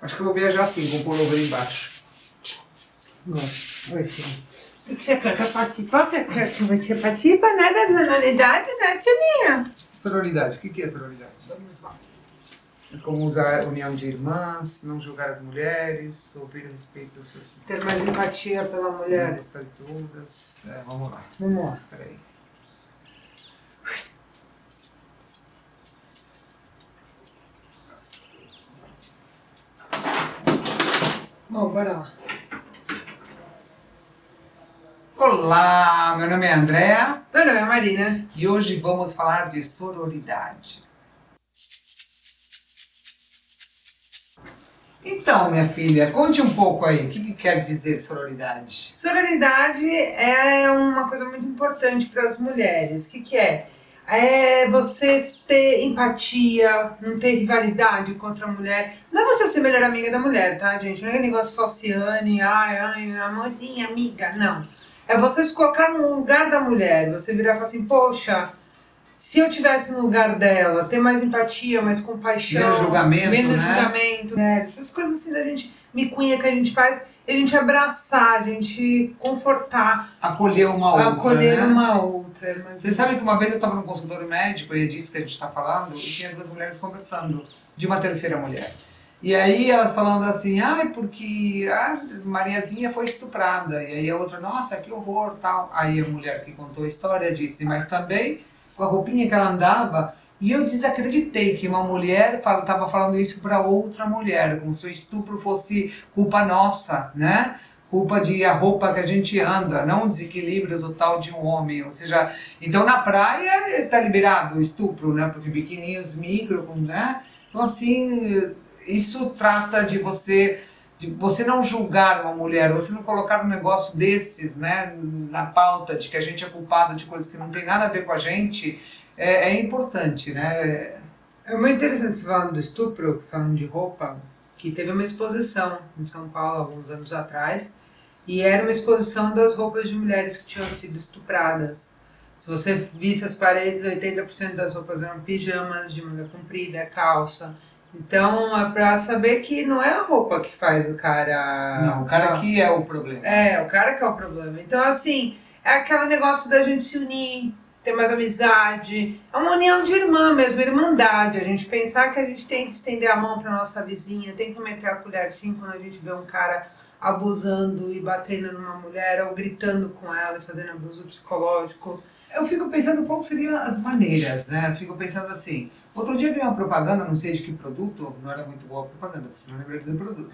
Acho que eu vou viajar assim, com o pullover embaixo. Gosto. Oi, que você quer participar? Quer que você participa, né, da sonoridade, né, Tininha? Sororidade. O que que é sororidade? Vamos lá. É como usar a união de irmãs, não julgar as mulheres, ouvir a respeito das suas Ter mais empatia pela mulher. gostar de todas. É, vamos lá. Vamos lá. Peraí. Bom, bora lá. Olá, meu nome é Andréa Meu nome é Marina. e hoje vamos falar de sororidade. Então, minha filha, conte um pouco aí, o que, que quer dizer sororidade? Sororidade é uma coisa muito importante para as mulheres. O que, que é? É você ter empatia, não ter rivalidade contra a mulher. Não é você ser melhor amiga da mulher, tá, gente? Não é negócio falciane, ai, ai, amorzinha, amiga. Não. É você se colocar no lugar da mulher. Você virar e falar assim, poxa, se eu tivesse no lugar dela, ter mais empatia, mais compaixão. Menos julgamento, Menos né? julgamento. Né? Essas coisas assim da gente, micunha que a gente faz, a gente abraçar, a gente confortar, Acolher uma outra, acolher né? uma outra. Mas- Você sabe que uma vez eu estava num consultório médico, e é disso que a gente está falando, e tinha duas mulheres conversando, de uma terceira mulher. E aí elas falando assim, ai, porque a Mariazinha foi estuprada. E aí a outra, nossa, que horror, tal. Aí a mulher que contou a história disse, mas também com a roupinha que ela andava. E eu desacreditei que uma mulher estava falando isso para outra mulher, como se o estupro fosse culpa nossa, né? Culpa de a roupa que a gente anda, não o desequilíbrio total de um homem. Ou seja, então na praia está liberado o estupro, né? Porque biquininhos micro, né? Então assim, isso trata de você de você não julgar uma mulher, você não colocar um negócio desses, né, na pauta de que a gente é culpado de coisas que não tem nada a ver com a gente, é, é importante, né? É muito interessante você falando do estupro, falando de roupa, que teve uma exposição em São Paulo alguns anos atrás, e era uma exposição das roupas de mulheres que tinham sido estupradas. Se você visse as paredes, 80% das roupas eram pijamas de manga comprida, calça. Então é pra saber que não é a roupa que faz o cara. Não, o cara aqui é o problema. É, o cara que é o problema. Então, assim, é aquele negócio da gente se unir, ter mais amizade. É uma união de irmã mesmo, irmandade. A gente pensar que a gente tem que estender a mão pra nossa vizinha, tem que meter a colher sim quando a gente vê um cara abusando e batendo numa mulher, ou gritando com ela e fazendo abuso psicológico. Eu fico pensando qual seriam as maneiras, né? Eu fico pensando assim. Outro dia vi uma propaganda, não sei de que produto, não era muito boa a propaganda, você não lembra do produto.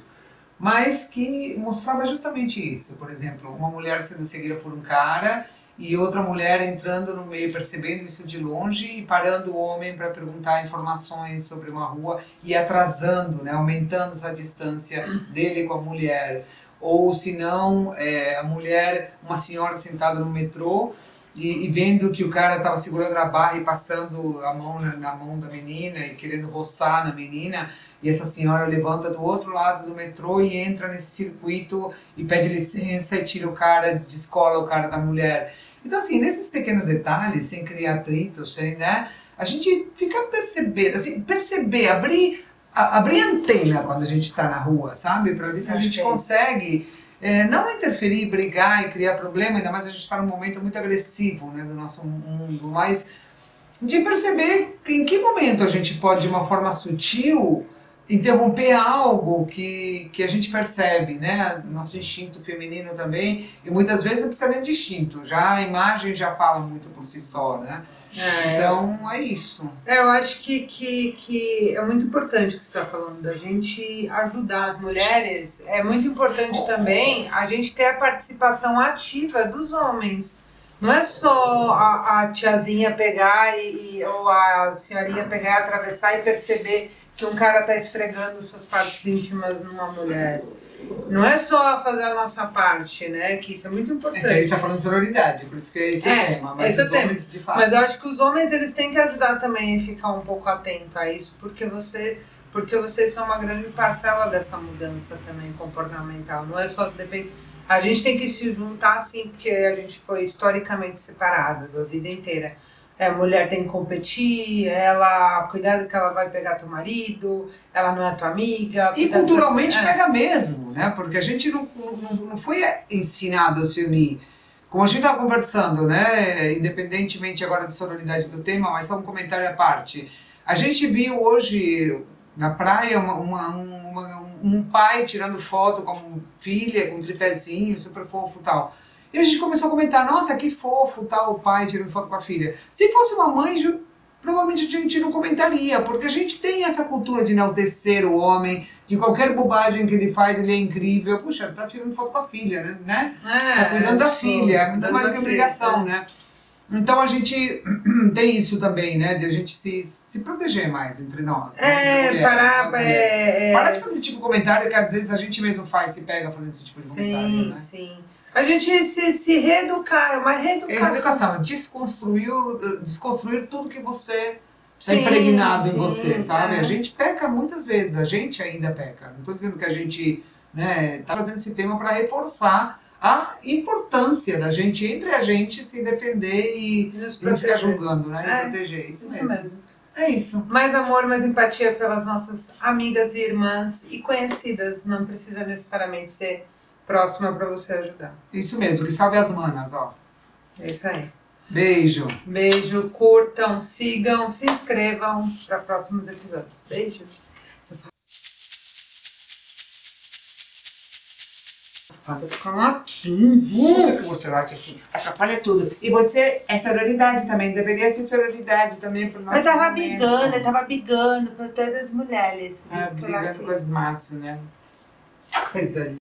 Mas que mostrava justamente isso. Por exemplo, uma mulher sendo seguida por um cara e outra mulher entrando no meio, percebendo isso de longe e parando o homem para perguntar informações sobre uma rua e atrasando, né? aumentando essa distância dele com a mulher. Ou se não, é, a mulher, uma senhora sentada no metrô e, e vendo que o cara estava segurando a barra e passando a mão na, na mão da menina e querendo roçar na menina, e essa senhora levanta do outro lado do metrô e entra nesse circuito e pede licença e tira o cara, descola o cara da mulher. Então, assim, nesses pequenos detalhes, sem criar atrito, sem, né, a gente fica percebendo, assim, perceber, abrir, a, abrir antena quando a gente está na rua, sabe? Para ver se a gente é consegue é, não interferir, brigar e criar problema, ainda mais a gente está num momento muito agressivo né, do nosso mundo, mas de perceber em que momento a gente pode, de uma forma sutil, interromper algo que, que a gente percebe, né? Nosso instinto feminino também, e muitas vezes não precisa nem de instinto, já a imagem já fala muito por si só, né? É, Então é isso. É, eu acho que, que, que é muito importante o que você está falando, da gente ajudar as mulheres. É muito importante também a gente ter a participação ativa dos homens. Não é só a, a tiazinha pegar e, e- ou a senhorinha pegar e atravessar e perceber que um cara está esfregando suas partes íntimas numa mulher. Não é só fazer a nossa parte, né? Que isso é muito É importante. que a gente está falando de sororidade, por isso que esse é, É, o tema. Mas esse é o tema. homens, de fato. Mas eu acho que os homens eles têm que ajudar também a ficar um pouco atento a isso, porque você, porque vocês são uma grande parcela dessa mudança também comportamental. Não é só depende. A gente tem que se juntar sim, porque a gente foi historicamente separadas a vida inteira. É, a mulher tem que competir, ela cuidado que ela vai pegar teu marido, ela não é tua amiga. E culturalmente que- é. pega mesmo, né? Porque a gente não, não, não foi ensinado a se unir. Como a gente estava conversando, né? Independentemente agora da sonoridade do tema, mas só um comentário à parte. A gente viu hoje na praia uma, uma- uma- um pai tirando foto com filha, com um tripézinho, super fofo e tal. E a gente começou a comentar, nossa, que fofo tal, o pai tirando foto com a filha. Se fosse uma mãe, provavelmente a gente não comentaria, porque a gente tem essa cultura de enaltecer o homem, de qualquer bobagem que ele faz, ele é incrível. Puxa, tá tirando foto com a filha, né? né? É, Tá cuidando da tipo, filha, é muito cuidando mais que obrigação, né? Então a gente tem isso também, né? De a gente se, se proteger mais entre nós. né? É, parar, é, é, Parar de fazer esse tipo de comentário que às vezes a gente mesmo faz, se pega fazendo esse tipo de comentário, Sim, né? sim. A gente se, se reeducar, é uma É reeducação. educação, desconstruir, desconstruir tudo que você está Sim, impregnado em sim, você, sabe? é. A gente peca muitas vezes, a gente ainda peca. Não estou dizendo que a gente né, tá fazendo esse tema para reforçar a importância da gente, entre a gente, se defender e nos não ficar julgando, né? É, e proteger. Isso, Isso mesmo. mesmo. É isso. Mais amor, mais empatia pelas nossas amigas e irmãs e conhecidas. Não precisa necessariamente ser próxima para você ajudar. Isso mesmo. Que salve as manas, ó. É isso aí. Beijo. Beijo, curtam, sigam, se inscrevam para próximos episódios. Beijo. Fada com latim. Hum, que você acha assim, atrapalha tudo. E você é sororidade também, deveria ser sororidade também pro nosso Eu tava momento. brigando, eu tava brigando por todas as mulheres. por Ah, brigando com as massas, né? Coisa